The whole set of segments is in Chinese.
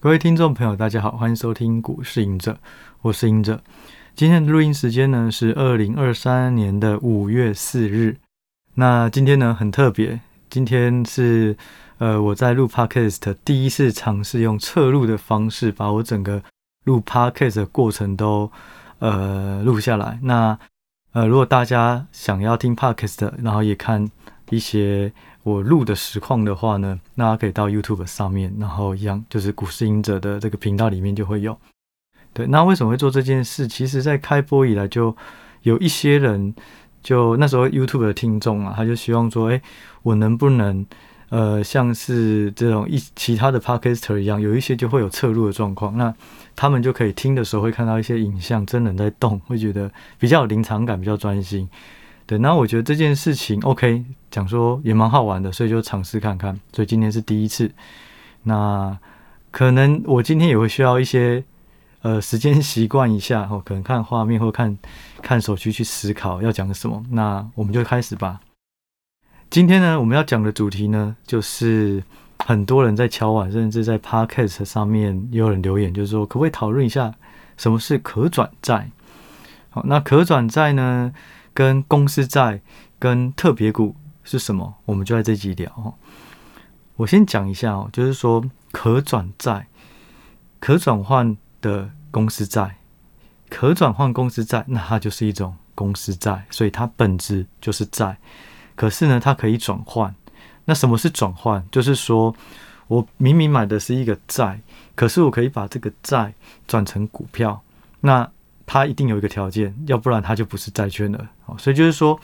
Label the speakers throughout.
Speaker 1: 各位听众朋友，大家好，欢迎收听股市赢者，我是赢者。今天的录音时间呢是二零二三年的五月四日。那今天呢很特别，今天是呃我在录 Podcast 第一次尝试用侧录的方式，把我整个录 Podcast 的过程都呃录下来。那呃如果大家想要听 Podcast，然后也看一些。我录的实况的话呢，那可以到 YouTube 上面，然后一样就是股市隐者的这个频道里面就会有。对，那为什么会做这件事？其实，在开播以来，就有一些人，就那时候 YouTube 的听众啊，他就希望说，哎，我能不能，呃，像是这种一其他的 Podcaster 一样，有一些就会有侧录的状况，那他们就可以听的时候会看到一些影像，真人在动，会觉得比较有临场感，比较专心。对，那我觉得这件事情 OK，讲说也蛮好玩的，所以就尝试看看。所以今天是第一次，那可能我今天也会需要一些呃时间习惯一下哦，可能看画面或看看手机去思考要讲什么。那我们就开始吧。今天呢，我们要讲的主题呢，就是很多人在敲碗，甚至在 Podcast 上面也有人留言，就是说可不可以讨论一下什么是可转债？好，那可转债呢？跟公司债跟特别股是什么？我们就在这集聊。我先讲一下哦，就是说可转债、可转换的公司债、可转换公司债，那它就是一种公司债，所以它本质就是债。可是呢，它可以转换。那什么是转换？就是说我明明买的是一个债，可是我可以把这个债转成股票。那它一定有一个条件，要不然它就不是债券了。所以就是说，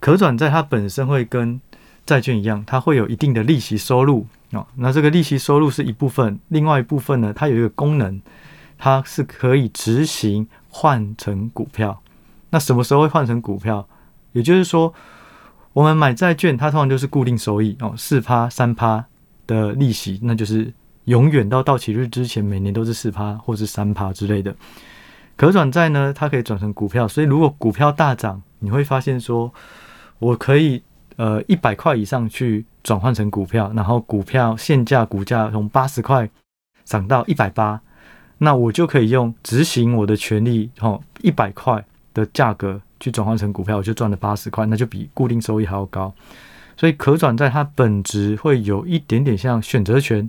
Speaker 1: 可转债它本身会跟债券一样，它会有一定的利息收入啊。那这个利息收入是一部分，另外一部分呢，它有一个功能，它是可以执行换成股票。那什么时候会换成股票？也就是说，我们买债券，它通常就是固定收益哦，四趴三趴的利息，那就是永远到到期日之前，每年都是四趴或是三趴之类的。可转债呢，它可以转成股票，所以如果股票大涨，你会发现说，我可以呃一百块以上去转换成股票，然后股票现价股价从八十块涨到一百八，那我就可以用执行我的权利，吼一百块的价格去转换成股票，我就赚了八十块，那就比固定收益还要高。所以可转债它本质会有一点点像选择权，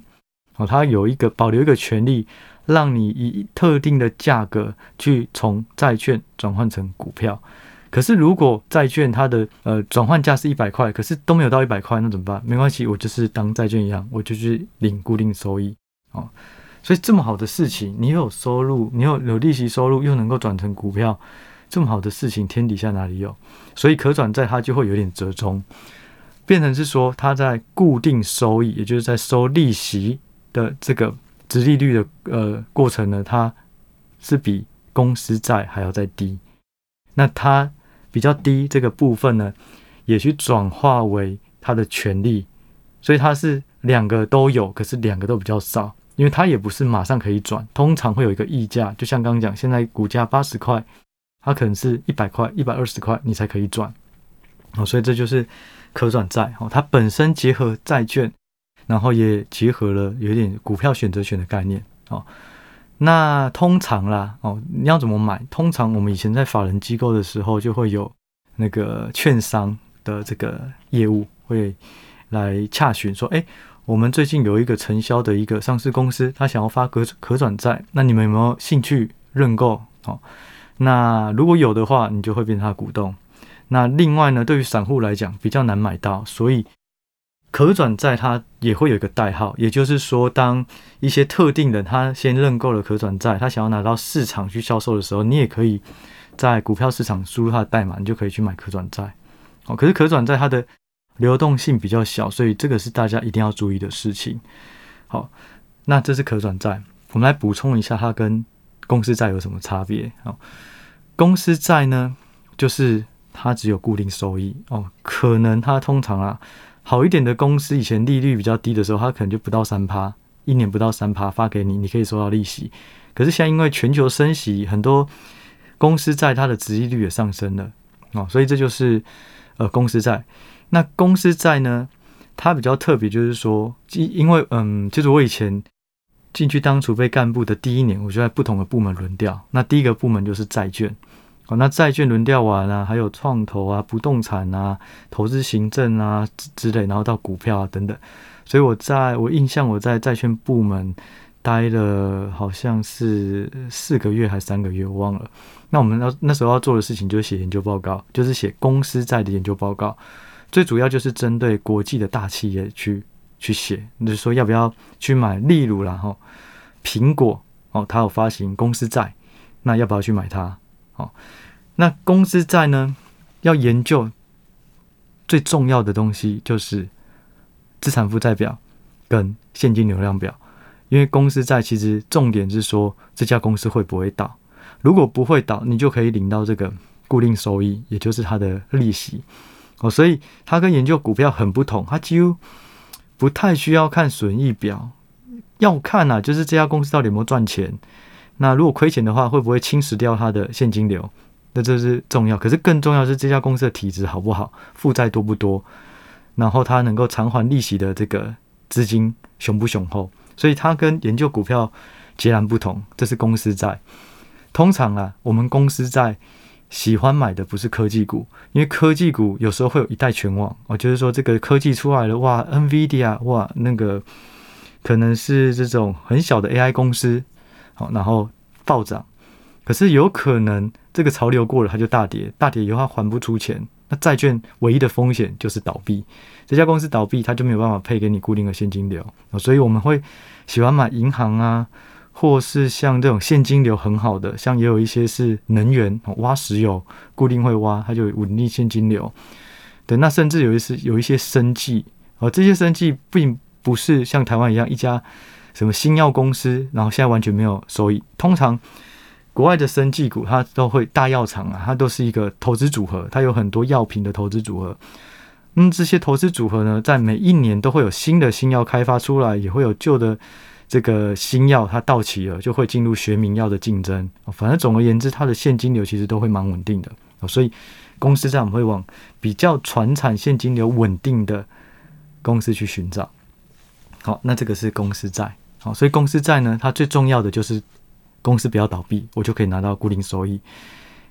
Speaker 1: 哦，它有一个保留一个权利。让你以特定的价格去从债券转换成股票，可是如果债券它的呃转换价是一百块，可是都没有到一百块，那怎么办？没关系，我就是当债券一样，我就去领固定收益哦。所以这么好的事情，你有收入，你有有利息收入，又能够转成股票，这么好的事情，天底下哪里有？所以可转债它就会有点折中，变成是说它在固定收益，也就是在收利息的这个。殖利率的呃过程呢，它是比公司债还要再低。那它比较低这个部分呢，也去转化为它的权利，所以它是两个都有，可是两个都比较少，因为它也不是马上可以转，通常会有一个溢价。就像刚刚讲，现在股价八十块，它可能是一百块、一百二十块你才可以转。哦，所以这就是可转债哦，它本身结合债券。然后也结合了有点股票选择权的概念哦。那通常啦哦，你要怎么买？通常我们以前在法人机构的时候，就会有那个券商的这个业务会来洽询说：哎，我们最近有一个承销的一个上市公司，他想要发可可转债，那你们有没有兴趣认购？哦，那如果有的话，你就会变成他股东。那另外呢，对于散户来讲比较难买到，所以。可转债它也会有一个代号，也就是说，当一些特定的他先认购了可转债，他想要拿到市场去销售的时候，你也可以在股票市场输入它的代码，你就可以去买可转债。哦，可是可转债它的流动性比较小，所以这个是大家一定要注意的事情。好，那这是可转债，我们来补充一下它跟公司债有什么差别。好，公司债呢，就是它只有固定收益哦，可能它通常啊。好一点的公司，以前利率比较低的时候，它可能就不到三趴，一年不到三趴发给你，你可以收到利息。可是现在因为全球升息，很多公司债它的殖利率也上升了哦，所以这就是呃公司债。那公司债呢，它比较特别，就是说，因为嗯，就是我以前进去当储备干部的第一年，我就在不同的部门轮调。那第一个部门就是债券，哦，那债券轮调完啊，还有创投啊、不动产啊、投资行政啊之类，然后到股票啊等等。所以我在我印象，我在债券部门待了好像是四个月还是三个月，我忘了。那我们要那时候要做的事情就是写研究报告，就是写公司债的研究报告，最主要就是针对国际的大企业去。去写，就是说要不要去买？例如然后，苹果哦，它有发行公司债，那要不要去买它？哦，那公司债呢，要研究最重要的东西就是资产负债表跟现金流量表，因为公司债其实重点是说这家公司会不会倒，如果不会倒，你就可以领到这个固定收益，也就是它的利息哦，所以它跟研究股票很不同，它几乎。不太需要看损益表，要看啊，就是这家公司到底有没有赚钱。那如果亏钱的话，会不会侵蚀掉它的现金流？那这是重要。可是更重要是这家公司的体质好不好，负债多不多，然后它能够偿还利息的这个资金雄不雄厚。所以它跟研究股票截然不同。这是公司债。通常啊，我们公司债。喜欢买的不是科技股，因为科技股有时候会有一代全网哦，就是说这个科技出来了，哇，NVIDIA，哇，那个可能是这种很小的 AI 公司，好，然后暴涨，可是有可能这个潮流过了，它就大跌，大跌以后它还不出钱，那债券唯一的风险就是倒闭，这家公司倒闭，它就没有办法配给你固定的现金流，所以我们会喜欢买银行啊。或是像这种现金流很好的，像也有一些是能源挖石油，固定会挖，它就稳定现金流。对，那甚至有一些有一些生计，而这些生计并不是像台湾一样一家什么新药公司，然后现在完全没有收益。通常国外的生技股，它都会大药厂啊，它都是一个投资组合，它有很多药品的投资组合。嗯，这些投资组合呢，在每一年都会有新的新药开发出来，也会有旧的。这个新药它到期了，就会进入学名药的竞争。反正总而言之，它的现金流其实都会蛮稳定的。所以公司债我们会往比较传产现金流稳定的公司去寻找。好，那这个是公司债。好，所以公司债呢，它最重要的就是公司不要倒闭，我就可以拿到固定收益。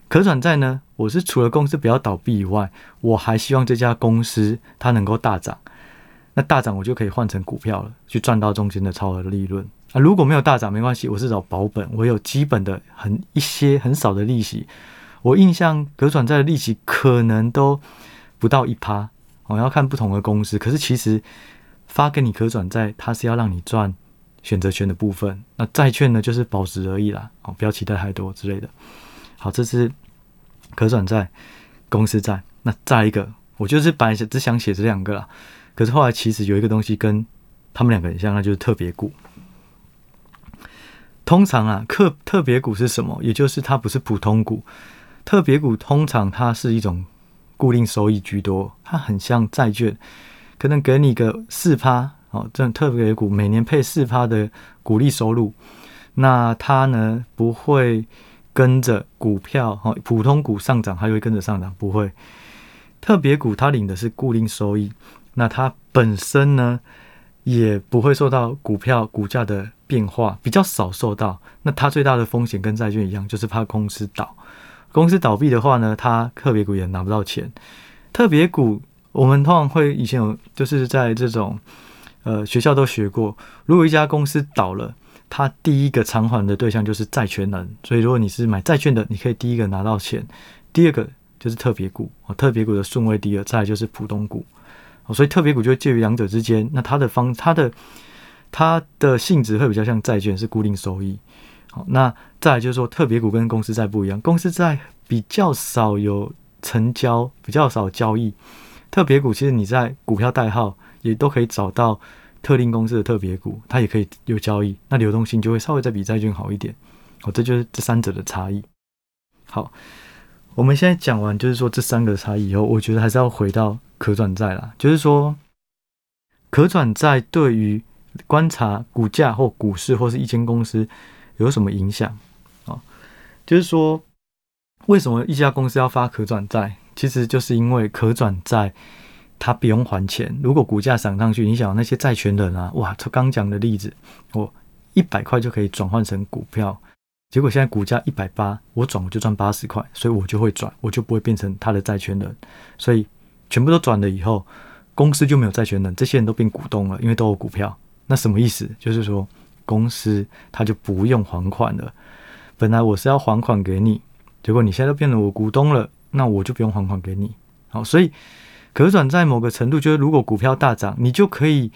Speaker 1: 可转债呢，我是除了公司不要倒闭以外，我还希望这家公司它能够大涨。那大涨我就可以换成股票了，去赚到中间的超额利润啊！如果没有大涨没关系，我是找保本，我有基本的很一些很少的利息。我印象可转债的利息可能都不到一趴，我要看不同的公司。可是其实发给你可转债，它是要让你赚选择权的部分。那债券呢，就是保值而已啦，哦，不要期待太多之类的。好，这是可转债、公司债。那再一个，我就是本来只想写这两个啦。可是后来其实有一个东西跟他们两个很像，那就是特别股。通常啊，特特别股是什么？也就是它不是普通股。特别股通常它是一种固定收益居多，它很像债券，可能给你个四趴哦，这种特别股每年配四趴的股利收入。那它呢，不会跟着股票哦，普通股上涨，它就会跟着上涨，不会。特别股它领的是固定收益。那它本身呢，也不会受到股票股价的变化，比较少受到。那它最大的风险跟债券一样，就是怕公司倒。公司倒闭的话呢，它特别股也拿不到钱。特别股我们通常会以前有，就是在这种呃学校都学过，如果一家公司倒了，它第一个偿还的对象就是债权人。所以如果你是买债券的，你可以第一个拿到钱。第二个就是特别股哦，特别股的顺位第二，再就是普通股哦。所以特别股就介于两者之间，那它的方它的它的性质会比较像债券，是固定收益。好，那再就是说特别股跟公司债不一样，公司债比较少有成交，比较少交易。特别股其实你在股票代号也都可以找到特定公司的特别股，它也可以有交易，那流动性就会稍微再比债券好一点。好，这就是这三者的差异。好。我们现在讲完，就是说这三个差异以后，我觉得还是要回到可转债啦。就是说，可转债对于观察股价或股市或是一间公司有什么影响啊？就是说，为什么一家公司要发可转债？其实就是因为可转债他不用还钱。如果股价涨上去，你想那些债权人啊，哇，刚讲的例子，我一百块就可以转换成股票，结果现在股价一百八，我转我就赚八十块，所以我就会转，我就不会变成他的债权人，所以全部都转了以后，公司就没有债权人，这些人都变股东了，因为都有股票。那什么意思？就是说公司他就不用还款了。本来我是要还款给你，结果你现在都变成我股东了，那我就不用还款给你。好，所以可转债某个程度，就是如果股票大涨，你就可以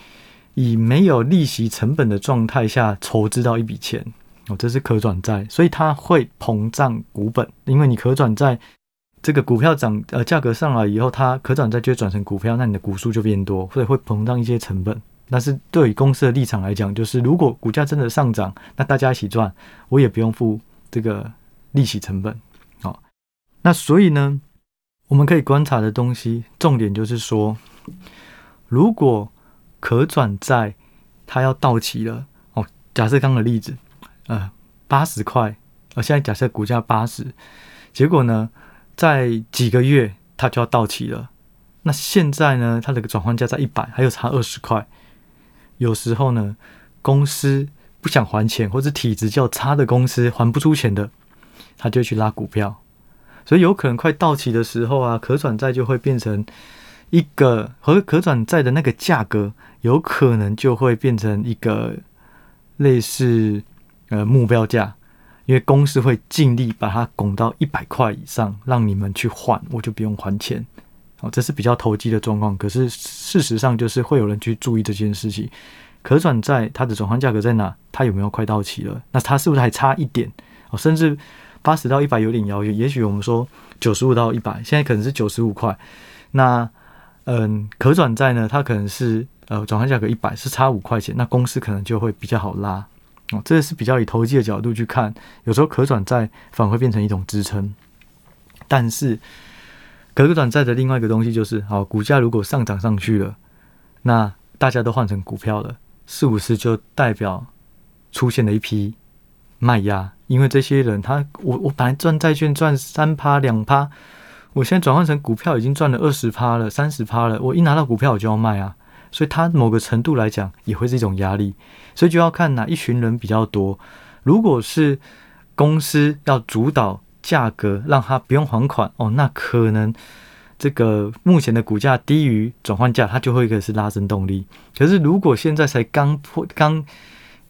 Speaker 1: 以没有利息成本的状态下筹资到一笔钱。哦，这是可转债，所以它会膨胀股本，因为你可转债这个股票涨呃价格上来以后，它可转债就会转成股票，那你的股数就变多，所以会膨胀一些成本。但是对于公司的立场来讲，就是如果股价真的上涨，那大家一起赚，我也不用付这个利息成本。好，那所以呢，我们可以观察的东西，重点就是说，如果可转债它要到期了，哦，假设刚刚的例子，呃，八十块，呃，现在假设股价八十，结果呢，在几个月它就要到期了，那现在呢，它的转换价在一百，还有差二十块。有时候呢，公司不想还钱，或者体质较差的公司还不出钱的，他就去拉股票，所以有可能快到期的时候啊，可转债就会变成一个和可转债的那个价格，有可能就会变成一个类似呃目标价，因为公司会尽力把它拱到一百块以上，让你们去换，我就不用还钱。哦，这是比较投机的状况，可是事实上就是会有人去注意这件事情。可转债它的转换价格在哪？它有没有快到期了？那它是不是还差一点？哦，甚至八十到一百有点遥远。也许我们说九十五到一百，现在可能是九十五块。那嗯，可转债呢？它可能是呃转换价格一百，是差五块钱。那公司可能就会比较好拉。哦，这是比较以投机的角度去看，有时候可转债反而会变成一种支撑，但是。可转债的另外一个东西就是，好，股价如果上涨上去了，那大家都换成股票了，是不是就代表出现了一批卖压？因为这些人他，我我本来赚债券赚三趴两趴，我现在转换成股票已经赚了二十趴了，三十趴了，我一拿到股票我就要卖啊，所以它某个程度来讲也会是一种压力，所以就要看哪一群人比较多。如果是公司要主导。价格让他不用还款哦，那可能这个目前的股价低于转换价，它就会一个是拉升动力。可是如果现在才刚破刚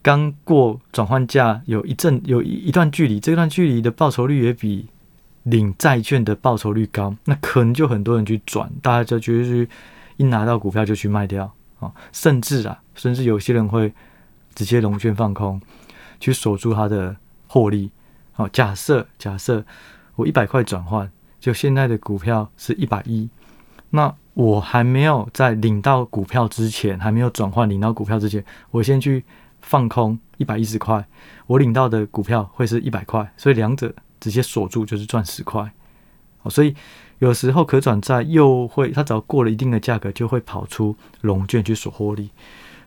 Speaker 1: 刚过转换价，有一阵有一一段距离，这段距离的报酬率也比领债券的报酬率高，那可能就很多人去转，大家就觉得是一拿到股票就去卖掉啊，甚至啊，甚至有些人会直接融券放空，去锁住它的获利。好，假设假设我一百块转换，就现在的股票是一百一，那我还没有在领到股票之前，还没有转换领到股票之前，我先去放空一百一十块，我领到的股票会是一百块，所以两者直接锁住就是赚十块。好，所以有时候可转债又会，它只要过了一定的价格，就会跑出融券去锁获利。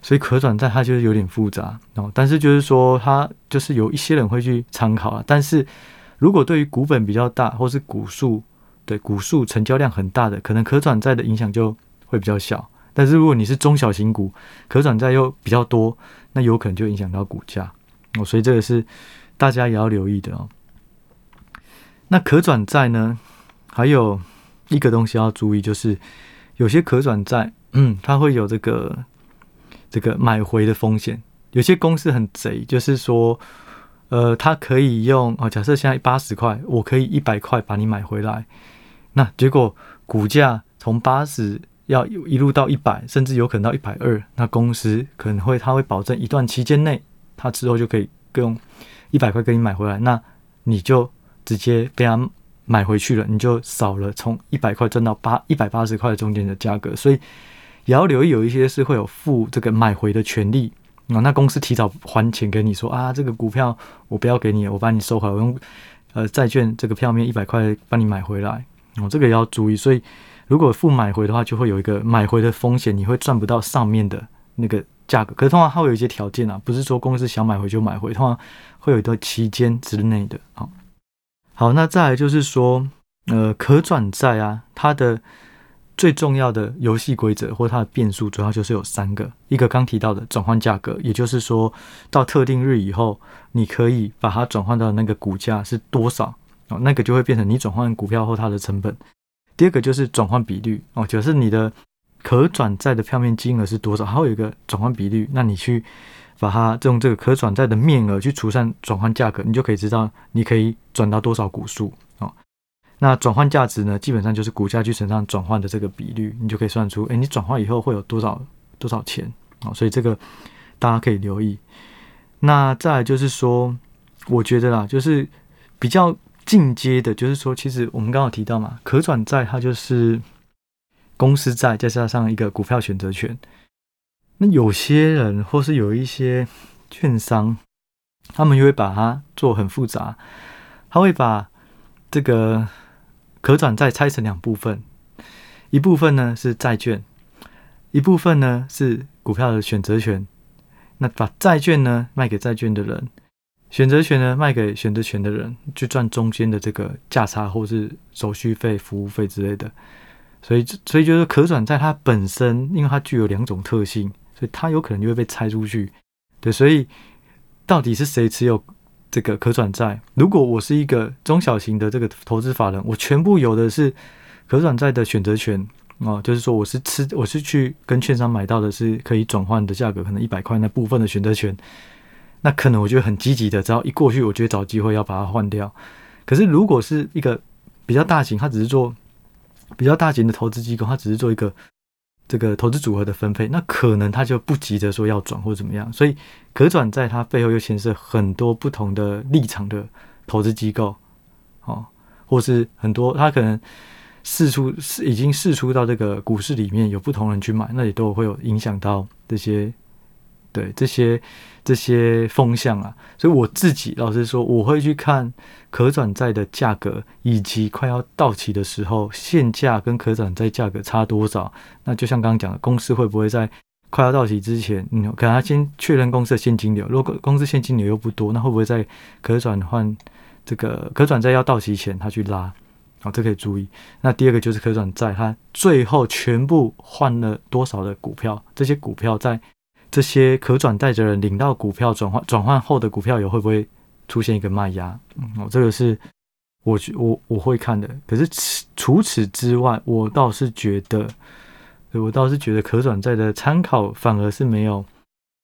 Speaker 1: 所以可转债它就是有点复杂哦，但是就是说它就是有一些人会去参考啊。但是如果对于股本比较大，或是股数对股数成交量很大的，可能可转债的影响就会比较小。但是如果你是中小型股，可转债又比较多，那有可能就影响到股价哦。所以这个是大家也要留意的哦。那可转债呢，还有一个东西要注意，就是有些可转债，嗯，它会有这个。这个买回的风险，有些公司很贼，就是说，呃，他可以用哦，假设现在八十块，我可以一百块把你买回来，那结果股价从八十要一路到一百，甚至有可能到一百二，那公司可能会他会保证一段期间内，他之后就可以用一百块给你买回来，那你就直接被他买回去了，你就少了从一百块赚到八一百八十块中间的价格，所以。也要留意，有一些是会有付这个买回的权利啊。那公司提早还钱给你说啊，这个股票我不要给你，我把你收回来，我用呃债券这个票面一百块帮你买回来哦。这个也要注意。所以如果付买回的话，就会有一个买回的风险，你会赚不到上面的那个价格。可是通常它会有一些条件啊，不是说公司想买回就买回，通常会有一段期间之内的。好，好，那再来就是说，呃，可转债啊，它的。最重要的游戏规则或它的变数，主要就是有三个。一个刚提到的转换价格，也就是说到特定日以后，你可以把它转换到那个股价是多少哦，那个就会变成你转换股票后它的成本。第二个就是转换比率哦，就是你的可转债的票面金额是多少，还有一个转换比率，那你去把它用这个可转债的面额去除上转换价格，你就可以知道你可以转到多少股数哦。那转换价值呢，基本上就是股价去乘上转换的这个比率，你就可以算出，诶，你转换以后会有多少多少钱哦？所以这个大家可以留意。那再来就是说，我觉得啦，就是比较进阶的，就是说，其实我们刚好提到嘛，可转债它就是公司债再加上一个股票选择权。那有些人或是有一些券商，他们又会把它做很复杂，他会把这个。可转债拆成两部分，一部分呢是债券，一部分呢是股票的选择权。那把债券呢卖给债券的人，选择权呢卖给选择权的人，去赚中间的这个价差或是手续费、服务费之类的。所以，所以就是可转债它本身，因为它具有两种特性，所以它有可能就会被拆出去。对，所以到底是谁持有？这个可转债，如果我是一个中小型的这个投资法人，我全部有的是可转债的选择权哦，就是说我是吃，我是去跟券商买到的是可以转换的价格，可能一百块那部分的选择权，那可能我就很积极的，只要一过去，我就会找机会要把它换掉。可是如果是一个比较大型，它只是做比较大型的投资机构，它只是做一个。这个投资组合的分配，那可能他就不急着说要转或怎么样，所以可转债它背后又牵涉很多不同的立场的投资机构，哦，或是很多他可能试出是已经试出到这个股市里面有不同人去买，那也都会有影响到这些。对这些这些风向啊，所以我自己老实说，我会去看可转债的价格，以及快要到期的时候，现价跟可转债价格差多少。那就像刚刚讲的，公司会不会在快要到期之前，嗯，可能他先确认公司的现金流，如果公司现金流又不多，那会不会在可转换这个可转债要到期前，他去拉？好，这可以注意。那第二个就是可转债，它最后全部换了多少的股票？这些股票在这些可转债的人领到股票转换转换后的股票有会不会出现一个卖压？嗯，哦，这个是我我我会看的。可是除此之外，我倒是觉得，我倒是觉得可转债的参考反而是没有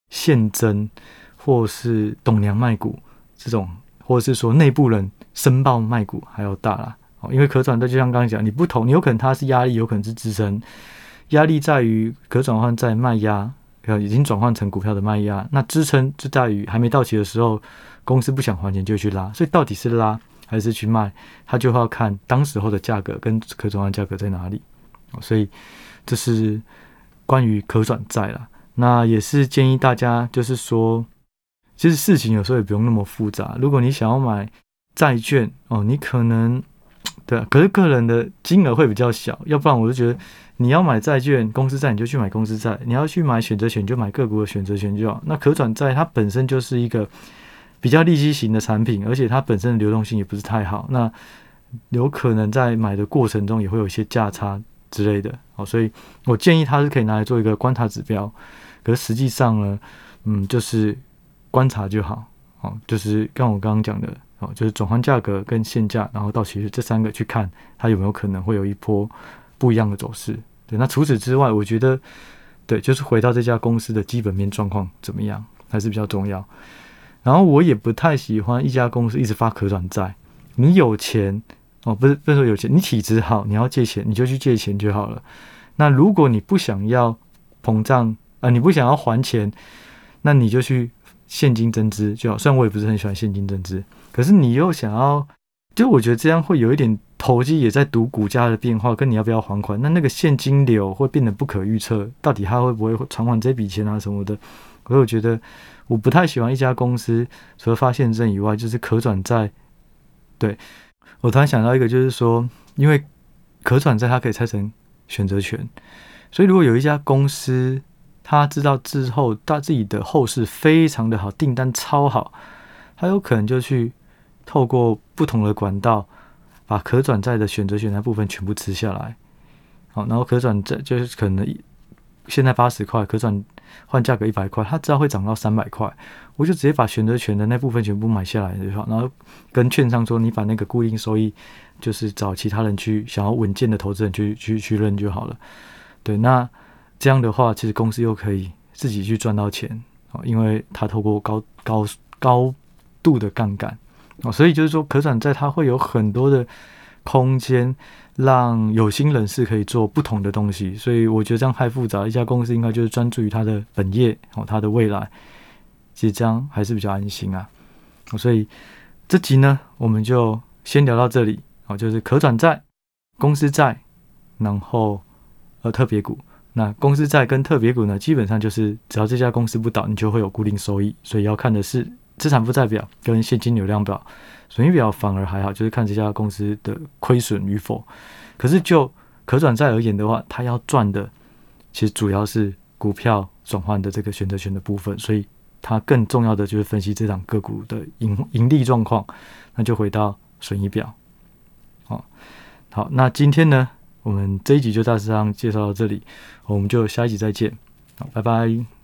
Speaker 1: 现增或是董娘卖股这种，或者是说内部人申报卖股还要大啦。哦，因为可转债就像刚刚讲，你不同，你有可能它是压力，有可能是支撑。压力在于可转换在卖压。已经转换成股票的卖压，那支撑就在于还没到期的时候，公司不想还钱就去拉，所以到底是拉还是去卖，他就要看当时候的价格跟可转换价格在哪里。所以这是关于可转债啦。那也是建议大家，就是说，其实事情有时候也不用那么复杂。如果你想要买债券哦，你可能对，可是个人的金额会比较小，要不然我就觉得。你要买债券，公司债你就去买公司债；你要去买选择权，就买个股的选择权就好。那可转债它本身就是一个比较利息型的产品，而且它本身的流动性也不是太好，那有可能在买的过程中也会有一些价差之类的。哦，所以我建议它是可以拿来做一个观察指标，可是实际上呢，嗯，就是观察就好。哦，就是跟我刚刚讲的，哦，就是转换价格跟现价，然后到期日这三个去看它有没有可能会有一波。不一样的走势，对。那除此之外，我觉得，对，就是回到这家公司的基本面状况怎么样，还是比较重要。然后我也不太喜欢一家公司一直发可转债。你有钱哦，不是不是说有钱，你体质好，你要借钱你就去借钱就好了。那如果你不想要膨胀啊、你不想要还钱，那你就去现金增资就好。虽然我也不是很喜欢现金增资，可是你又想要，就我觉得这样会有一点。投机也在赌股价的变化，跟你要不要还款，那那个现金流会变得不可预测，到底他会不会偿还这笔钱啊什么的？所以我觉得我不太喜欢一家公司，除了发现证以外，就是可转债。对，我突然想到一个，就是说，因为可转债它可以拆成选择权，所以如果有一家公司，他知道之后他自己的后市非常的好，订单超好，他有可能就去透过不同的管道。把可转债的选择权那部分全部吃下来，好，然后可转债就是可能现在八十块，可转换价格一百块，它知道会涨到三百块，我就直接把选择权的那部分全部买下来就好，然后跟券商说，你把那个固定收益，就是找其他人去想要稳健的投资人去去去认就好了。对，那这样的话，其实公司又可以自己去赚到钱啊，因为它透过高高高度的杠杆。哦，所以就是说，可转债它会有很多的空间，让有心人士可以做不同的东西。所以我觉得这样太复杂，一家公司应该就是专注于它的本业哦，它的未来。其实这样还是比较安心啊。所以这集呢，我们就先聊到这里哦，就是可转债、公司债，然后呃特别股。那公司债跟特别股呢，基本上就是只要这家公司不倒，你就会有固定收益。所以要看的是。资产负债表跟现金流量表、损益表反而还好，就是看这家公司的亏损与否。可是就可转债而言的话，它要赚的其实主要是股票转换的这个选择权的部分，所以它更重要的就是分析这档个股的盈盈利状况。那就回到损益表。好，好，那今天呢，我们这一集就大致上介绍到这里，我们就下一集再见。好，拜拜。